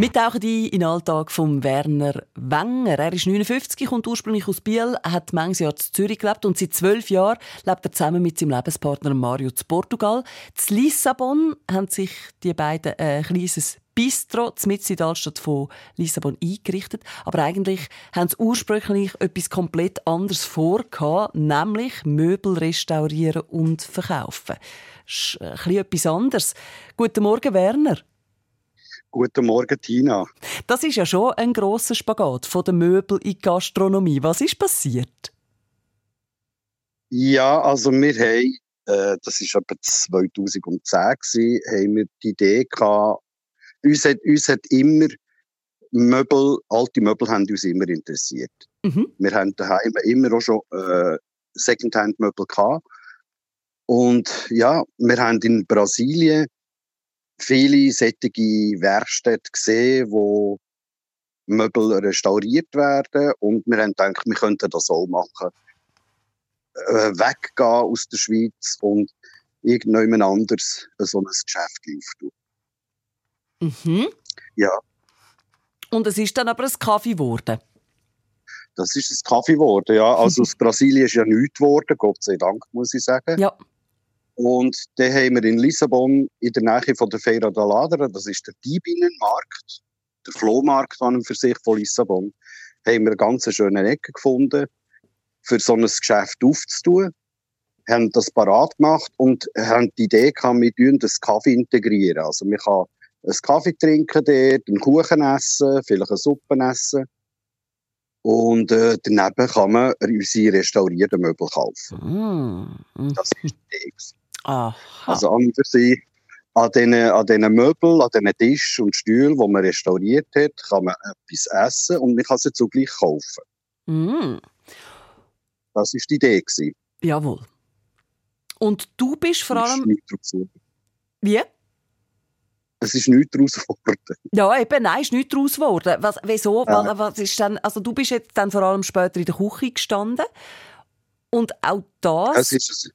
Wir tauchen ein in den Alltag von Werner Wenger. Er ist 59, kommt ursprünglich aus Biel, hat manches Jahr in Zürich gelebt und seit zwölf Jahren lebt er zusammen mit seinem Lebenspartner Mario zu Portugal. Zu Lissabon haben sich die beiden ein kleines Bistro mitten in der Altstadt von Lissabon eingerichtet. Aber eigentlich haben sie ursprünglich etwas komplett anderes vor, nämlich Möbel restaurieren und verkaufen. Das ist ein bisschen etwas anderes. Guten Morgen, Werner. Guten Morgen, Tina. Das ist ja schon ein grosser Spagat von der Möbel in die Gastronomie. Was ist passiert? Ja, also wir haben, äh, das war etwa 2010, gewesen, haben wir die Idee gehabt, uns hat, uns hat immer Möbel, alte Möbel haben uns immer interessiert. Mhm. Wir haben daheim immer auch schon äh, Secondhand-Möbel gehabt. Und ja, wir haben in Brasilien viele solche Werkstätten gesehen, wo Möbel restauriert werden und wir haben gedacht, wir könnten das auch machen. Äh, weggehen aus der Schweiz und irgendjemand anders so ein Geschäft auftun. Mhm. Ja. Und es ist dann aber ein Kaffee geworden? Das ist ein Kaffee geworden, ja. Also aus Brasilien ist ja nichts geworden, Gott sei Dank, muss ich sagen. Ja. Und dann haben wir in Lissabon, in der Nähe von der Feira da Ladera, das ist der Diebinenmarkt, der Flohmarkt an und für sich von Lissabon, haben wir eine ganz schöne Ecke gefunden, für so ein Geschäft aufzutun. Haben das parat gemacht und haben die Idee gehabt, wir tun das Kaffee integrieren. Also man kann einen Kaffee trinken dort, einen Kuchen essen, vielleicht eine Suppe essen. Und äh, daneben kann man unsere restaurierten Möbel kaufen. Mm. Das ist die Idee. Aha. Also an sich, an diesen, an diesen Möbeln, an diesen Tisch und Stühlen, die man restauriert hat, kann man etwas essen und man kann sie zugleich kaufen. Mm. Das war die Idee. Gewesen. Jawohl. Und du bist vor Es ist allem... Wie? Es ist nichts daraus geworden. Ja, eben, nein, ist nichts daraus geworden. Was, wieso? Ja. Was, was ist denn, also du bist jetzt dann vor allem später in der Küche gestanden. Und auch das... Es ist,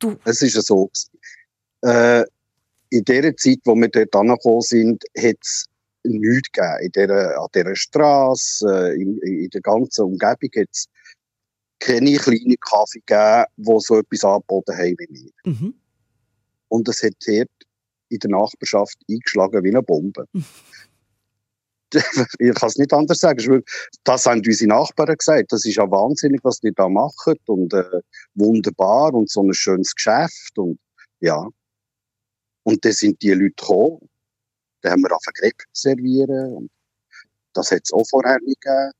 Du- es ist so. gewesen. Äh, in der Zeit, wo wir dort angekommen sind, hat es nichts gegeben. In dieser, an dieser Straße, äh, in, in der ganzen Umgebung hat es keine kleinen Kaffee gegeben, die so etwas angeboten haben wie wir. Mhm. Und es hat dort in der Nachbarschaft eingeschlagen wie eine Bombe. ich kann es nicht anders sagen. Das haben unsere Nachbarn gesagt. Das ist ja wahnsinnig, was die da machen. Und äh, wunderbar und so ein schönes Geschäft. Und ja. Und dann sind die Leute gekommen. Dann haben wir auf Crepe servieren. Und das hat es auch vorher nicht gegeben.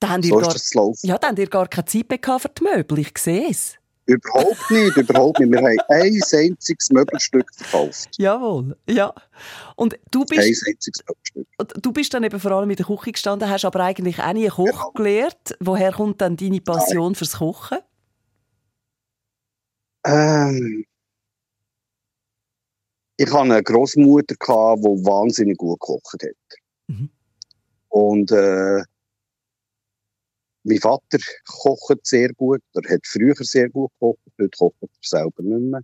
Da habt ihr So ist gar, ja, da habt ihr gar keine Zeit gehabt für die Möbel, ich sehe es. Überhaupt nicht, überhaupt nicht. Wir haben ein einziges Möbelstück verkauft. Jawohl, ja. Und du Ein bist, einziges Möbelstück. du bist dann eben vor allem in der Küche gestanden, hast aber eigentlich auch nie Koch Genau. gelernt. Woher kommt dann deine Passion fürs Kochen? Ähm, ich hatte eine Großmutter, die wahnsinnig gut gekocht hat. Mhm. Und äh, mein Vater kocht sehr gut, er hat früher sehr gut gekocht, heute kocht er selber nicht mehr.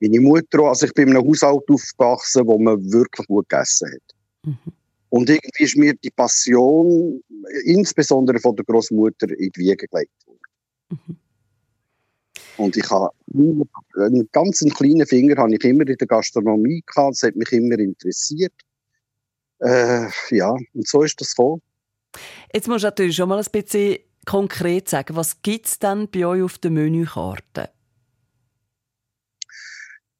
Meine Mutter also ich bin in einem Haushalt aufgewachsen, wo man wirklich gut gegessen hat. Mhm. Und irgendwie ist mir die Passion, insbesondere von der Großmutter, in die Wiege gelegt worden. Mhm. Und ich habe einen ganz kleinen Finger habe ich immer in der Gastronomie gehabt. Das hat mich immer interessiert. Äh, ja, und so ist das gekommen. Jetzt musst du natürlich schon mal ein bisschen konkret sagen, was gibt es denn bei euch auf der Menükarte?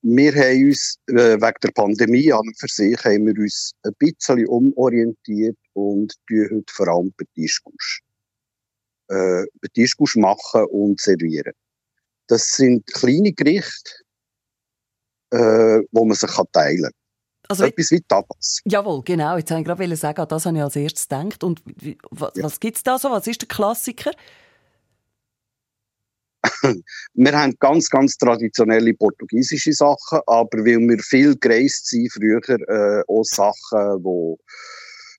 Wir haben uns äh, wegen der Pandemie an und für sich haben wir uns ein bisschen umorientiert und tun heute vor allem Tischgusch. Äh, Tischgusch machen und servieren. Das sind kleine Gerichte, äh, wo man sich teilen kann. Also, Etwas wie Tapas. jawohl, genau. Jetzt wollte ich gerade sagen, an das habe ich als erstes gedacht. Und was, Ja. was gibt es da so? Was ist der Klassiker? wir haben ganz, ganz traditionelle portugiesische Sachen, aber weil wir viel gereist sind früher, äh, auch Sachen, wo,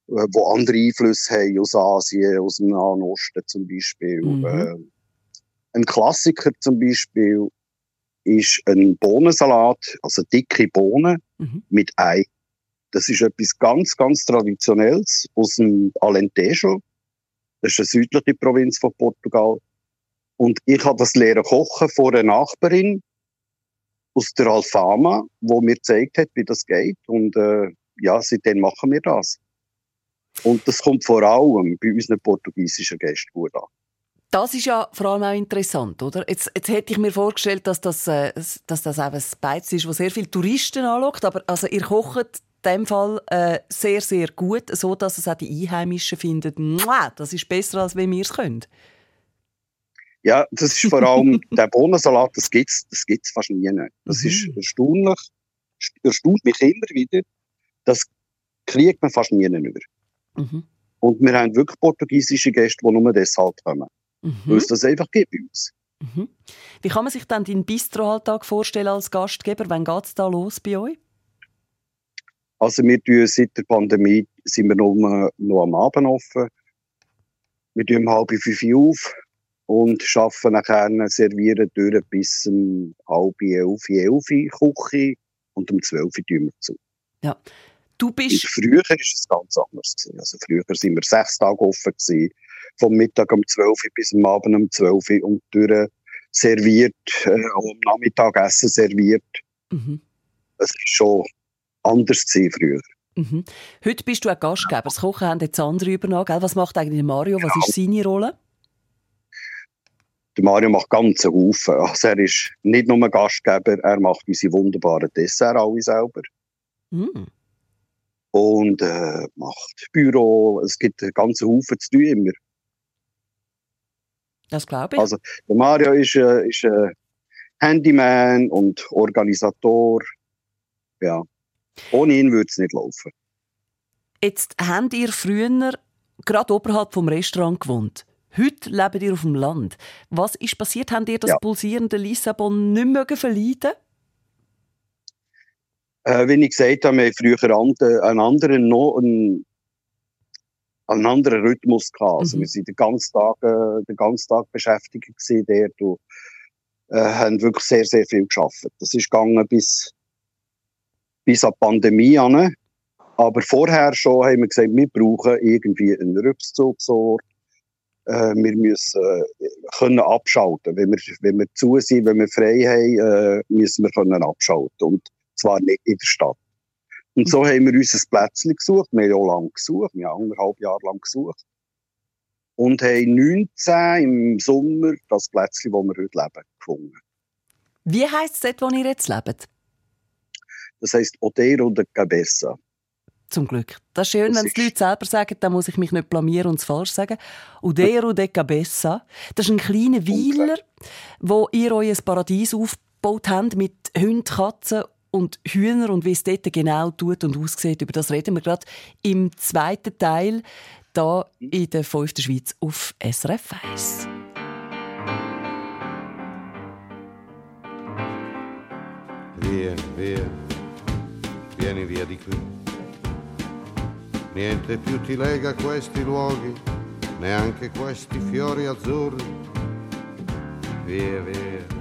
äh, wo andere Einflüsse haben aus Asien, aus dem Nahen Osten zum Beispiel. Mhm. Äh, ein Klassiker zum Beispiel ist ein Bohnensalat, also dicke Bohnen mhm. mit Ei. Das ist etwas ganz, ganz Traditionelles aus dem Alentejo. Das ist eine südliche Provinz von Portugal. Und ich habe das lernen kochen vor einer Nachbarin aus der Alfama, wo mir gezeigt hat, wie das geht. Und äh, ja, seitdem machen wir das. Und das kommt vor allem bei unseren portugiesischen Gästen gut an. Das ist ja vor allem auch interessant, oder? Jetzt, jetzt hätte ich mir vorgestellt, dass das, äh, dass das auch ein Beiz ist, das sehr viele Touristen anlockt. Aber also ihr kocht in dem Fall äh, sehr, sehr gut, so dass es auch die Einheimischen finden, das ist besser, als wenn wir es können. Ja, das ist vor allem der Bohnensalat, das gibt's, das gibt's fast nie. Das mhm. ist erstaunlich, erstaunt mich immer wieder. Das kriegt man fast nie über. Mhm. Und wir haben wirklich portugiesische Gäste, die nur deshalb kommen. Mhm. Weil es das einfach gibt bei uns. Mhm. Wie kann man sich dann deinen Bistro-Alltag vorstellen als Gastgeber? Wann geht es da los bei euch? Also wir tun seit der Pandemie sind wir nur noch am Abend offen. Wir tun um halb fünf auf und arbeiten nachher, servieren durch bis um halb elf, elf Küche und um zwölf tun wir zu. Ja. Du bist... Und früher war es ganz anders. Also früher waren wir sechs Tage offen gewesen vom Mittag um 12 Uhr bis am Abend um 12 Uhr und durch serviert, äh, am Nachmittag Essen serviert. Mhm. Das ist schon anders früher. Mhm. Heute bist du ein Gastgeber. Das Kochen haben jetzt andere übernommen. Gell? Was macht eigentlich Mario? Was ja. ist seine Rolle? Der Mario macht ganz einen Haufen. Also er ist nicht nur ein Gastgeber, er macht unsere wunderbaren Dessert alle selber. Mhm. Und äh, macht Büro. Es gibt einen ganzen Haufen zu tun immer. Das glaube ich. Also, der Mario ist, äh, ist äh, Handyman und Organisator. Ja. Ohne ihn würde es nicht laufen. Jetzt habt ihr früher gerade oberhalb vom Restaurant gewohnt. Heute lebt ihr auf dem Land. Was ist passiert? Habt ihr das ja. pulsierende Lissabon nicht mehr verleiden? Äh, wie ich gesagt habe, wir haben früher einen anderen, noch einen einen anderen Rhythmus gehabt. Also mhm. wir sind den ganzen Tag, äh, den ganzen Tag beschäftigt gewesen dort und äh, haben wirklich sehr, sehr viel geschafft. Das ist gegangen bis, bis an die Pandemie an. Aber vorher schon haben wir gesagt, wir brauchen irgendwie einen Rückzugsort. Äh, wir müssen äh, können abschalten. Wenn wir, wenn wir zu sind, wenn wir frei haben, äh, müssen wir können abschalten. Und zwar nicht in der Stadt. Und so haben wir uns ein Plätzchen gesucht. Wir haben ja lange gesucht. Wir haben anderthalb Jahre lang gesucht. Und haben 19 im Sommer das Plätzchen, wo wir heute leben, gefunden. Wie heisst es dort, wo ihr jetzt lebt? Das heisst Otero de Cabeza. Zum Glück. Das ist schön, das wenn es die Leute selber sagen, dann muss ich mich nicht blamieren und es falsch sagen. Odero de Cabeza. Das ist ein kleiner Weiler, wo ihr euch ein Paradies aufgebaut habt mit Hunden, Katzen und Hühner und wie es dort genau tut und aussieht, über das reden wir gerade im zweiten Teil da in der 5. Schweiz auf SRF 1. Via, via, vieni via di qui. Niente più ti lega questi luoghi, neanche questi fiori azzurri. Via, via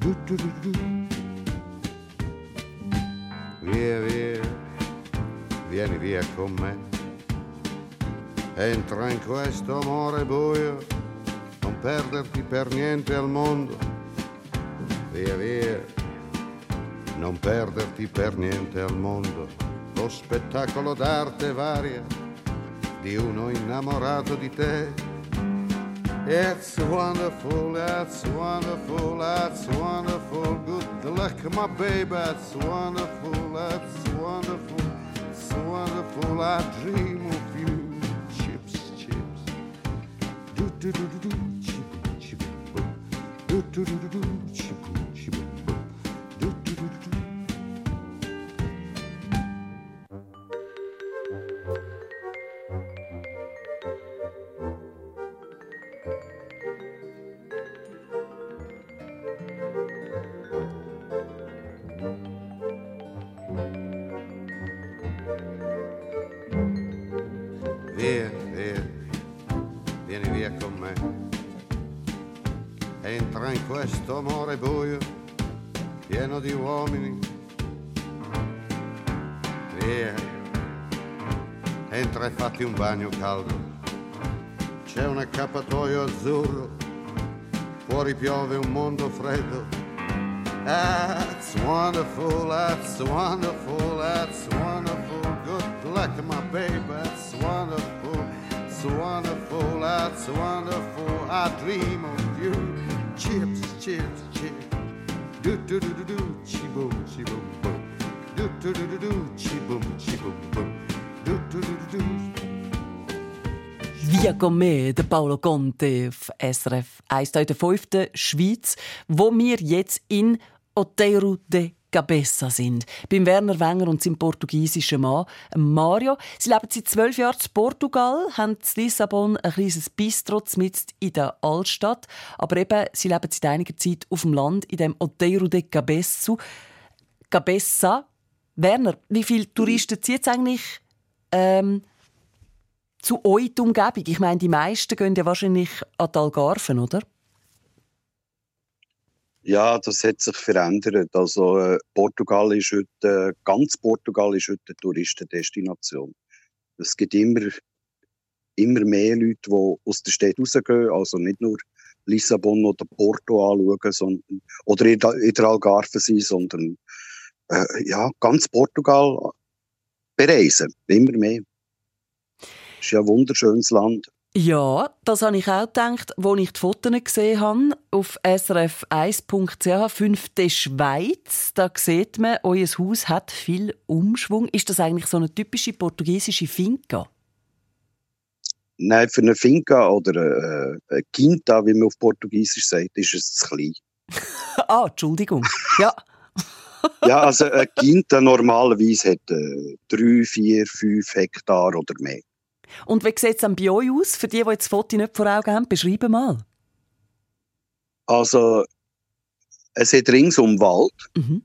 Du, du, du, via, via, vieni via con me. Entra in questo amore buio, non perderti per niente al mondo. Via, via, non perderti per niente al mondo. Lo spettacolo d'arte varia di uno innamorato di te It's wonderful, it's wonderful, it's wonderful. Luck, my baby, it's wonderful, it's wonderful, it's wonderful. I dream of you. Chips, chips. Do do do do do, chip, chip. Do do do do do, chip, Via, via, vieni via con me. Entra in questo amore buio, pieno di uomini. Via, entra e fatti un bagno caldo. C'è un accappatoio azzurro, fuori piove un mondo freddo. That's wonderful, that's wonderful, that's wonderful. Good luck, my baby, it's wonderful, that's wonderful. I dream of you. Chips, chips, chips. Do do do do do, chi boom, chi boom boom. Do do do do do, chi boom, boom. Do do do do do. Via me, der Paolo Conte auf SRF 1 in der fünften Schweiz, wo wir jetzt in Oteiro de Cabeça sind. Beim Werner Wenger und seinem portugiesischen Mann Mario. Sie leben seit zwölf Jahren in Portugal, haben in Lissabon ein kleines Bistro mitten in der Altstadt. Aber eben, sie leben seit einiger Zeit auf dem Land, in dem Oteiro de Cabeça. Cabeça. Werner, wie viele Touristen zieht es eigentlich ähm, zu euch die Umgebung? Ich meine, die meisten gehen ja wahrscheinlich an die Algarven, oder? Ja, das hat sich verändert. Also äh, Portugal ist heute, äh, ganz Portugal ist heute eine Touristendestination. Es gibt immer, immer mehr Leute, die aus der Stadt rausgehen, also nicht nur Lissabon oder Porto anschauen, sondern, oder in der, Algarve sind, sondern äh, ja, ganz Portugal bereisen, immer mehr. Es ist ja ein wunderschönes Land. Ja, das habe ich auch gedacht, als ich die Fotos gesehen habe. Auf srf1.ch, fünfte Schweiz, da sieht man, euer Haus hat viel Umschwung. Ist das eigentlich so eine typische portugiesische Finca? Nein, für eine Finca oder äh, eine Quinta, wie man auf Portugiesisch sagt, ist es zu klein. ah, Entschuldigung. Ja. ja, also eine Quinta normalerweise hat äh, drei, vier, fünf Hektar oder mehr. Und wie sieht es dann bei euch aus? Für die, die jetzt das Foto nicht vor Augen haben, beschreibe mal. Also, es hat ringsum Wald. Mhm.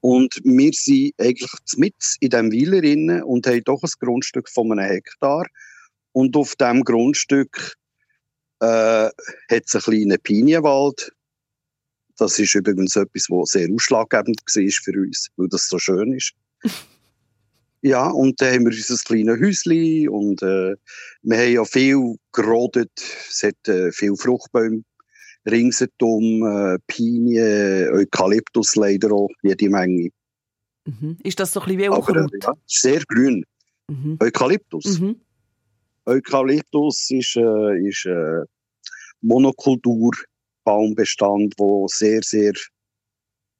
Und wir sind eigentlich mit in diesem Weiler und haben doch ein Grundstück von einem Hektar. Und auf diesem Grundstück äh, hat es einen kleinen Pinienwald. Das ist übrigens etwas, was sehr ausschlaggebend war für uns, weil das so schön ist. Ja, und dann haben wir unser kleines Häuschen und äh, wir haben ja viel gerodet. Es hat äh, viel Fruchtbäume ringsherum, äh, Pinien, Eukalyptus leider auch, jede Menge. Mhm. Ist das so ein bisschen wie Unkraut? ja, sehr grün. Mhm. Eukalyptus. Mhm. Eukalyptus ist, äh, ist äh, Monokulturbaumbestand, der sehr, sehr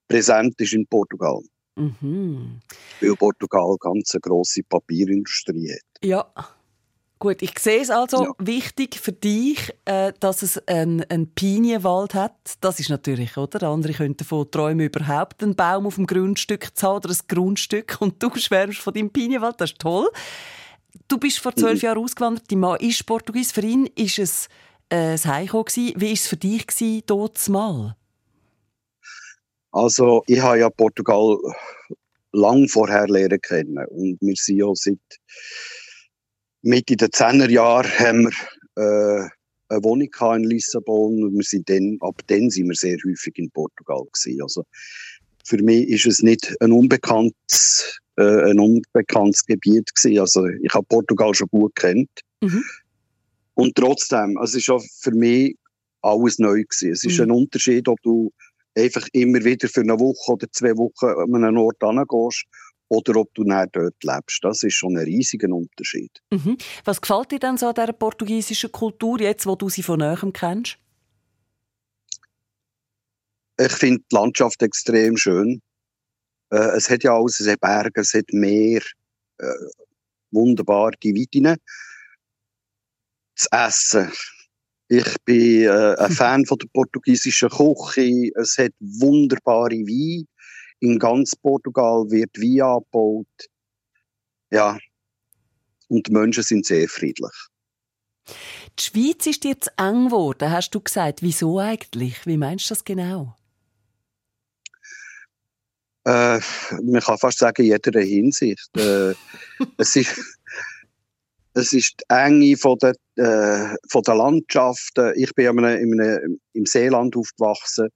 präsent ist in Portugal. Mhm. Weil Portugal ganz eine grosse Papierindustrie hat. Ja. Gut, ich sehe es also Ja. wichtig für dich, äh, dass es einen, einen Pinienwald hat. Das ist natürlich, oder? Andere könnten davon träumen, überhaupt einen Baum auf dem Grundstück zu haben oder ein Grundstück und du schwärmst von deinem Pinienwald. Das ist toll. Du bist vor zwölf Mhm. Jahren ausgewandert. Dein Mann ist Portugies. Für ihn ist es äh, das gewesen. Wie war es für dich dort mal? Also, ich habe ja Portugal lang vorher lernen kennen. Und wir sind ja seit Mitte der 10er Jahre haben wir äh, eine Wohnung in Lissabon. Und wir sind dann, ab dann sind wir sehr häufig in Portugal gewesen. Also, für mich ist es nicht ein unbekanntes, äh, ein unbekanntes Gebiet gewesen. Also, ich habe Portugal schon gut kennt. Mhm. Und trotzdem, also es ist auch für mich alles neu gewesen. Es ist Mhm. ein Unterschied, ob du einfach immer wieder für eine Woche oder zwei Wochen an einen Ort hingehst oder ob du dann dort lebst. Das ist schon ein riesiger Unterschied. Mhm. Was gefällt dir denn so an dieser portugiesischen Kultur, jetzt wo du sie von näherem kennst? Ich finde die Landschaft extrem schön. Äh, es hat ja alles, es hat Berge, es hat Meer, äh, wunderbar die Weiten. Das Essen. Ich bin äh, ein Fan von der portugiesischen Küche. Es hat wunderbare Weine. In ganz Portugal wird Wein angebaut. Ja. Und die Menschen sind sehr friedlich. Die Schweiz ist dir zu eng geworden, hast du gesagt. Wieso eigentlich? Wie meinst du das genau? Äh, man kann fast sagen, in jeder Hinsicht. Äh, es, ist, es ist die Enge von der, äh, von der Landschaften. Ich bin in einem, in einem, im Seeland aufgewachsen,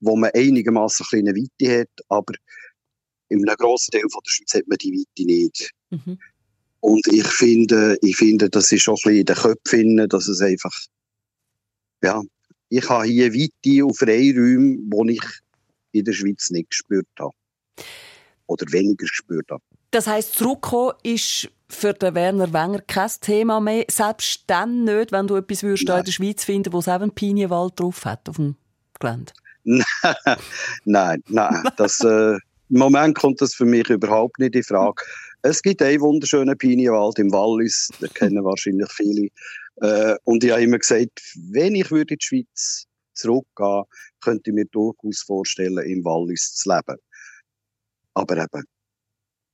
wo man einigermaßen eine kleine Weite hat, aber in einem grossen Teil von der Schweiz hat man die Weite nicht. Mhm. Und ich finde, ich finde, das ist auch ein bisschen in den Köpfen, dass es einfach, ja, ich habe hier Weite auf Freiräume, die ich in der Schweiz nicht gespürt habe oder weniger gespürt habe. Das heisst, zurückkommen ist für den Werner Wenger kein Thema mehr, selbst dann nicht, wenn du etwas würdest in der Schweiz finden, wo es eben Pinienwald drauf hat auf dem Gelände. nein, nein, das, äh, im Moment kommt das für mich überhaupt nicht in Frage. Es gibt einen wunderschönen Pinienwald im Wallis, den kennen wahrscheinlich viele. Äh, und ich habe immer gesagt, wenn ich würde in die Schweiz zurückgehen, könnte ich mir durchaus vorstellen, im Wallis zu leben. Aber eben,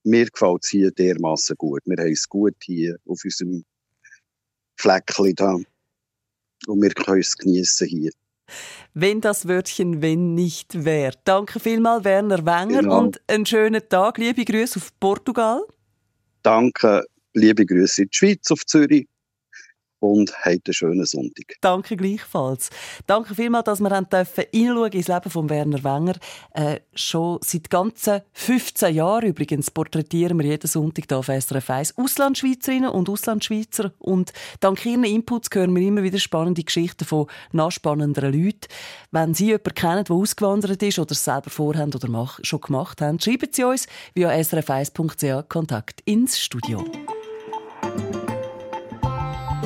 mir gefällt es hier dermaßen gut. Wir haben es gut hier auf unserem Fleckchen da. Und wir können es genießen hier. Wenn das Wörtchen wenn nicht wäre. Danke vielmals, Werner Wenger, genau. und einen schönen Tag. Liebe Grüße auf Portugal. Danke, liebe Grüße in die Schweiz, auf Zürich und habt einen schönen Sonntag. Danke gleichfalls. Danke vielmals, dass wir reinschauen ins Leben von Werner Wenger. Äh, schon seit ganzen 15 Jahren übrigens porträtieren wir jeden Sonntag hier auf SRF 1 Auslandschweizerinnen und Auslandschweizer und dank ihren Inputs hören wir immer wieder spannende Geschichten von nachspannenden Leuten. Wenn Sie jemanden kennen, der ausgewandert ist oder es selber vorhaben oder schon gemacht haben, schreiben Sie uns via srf1.ch Kontakt ins Studio.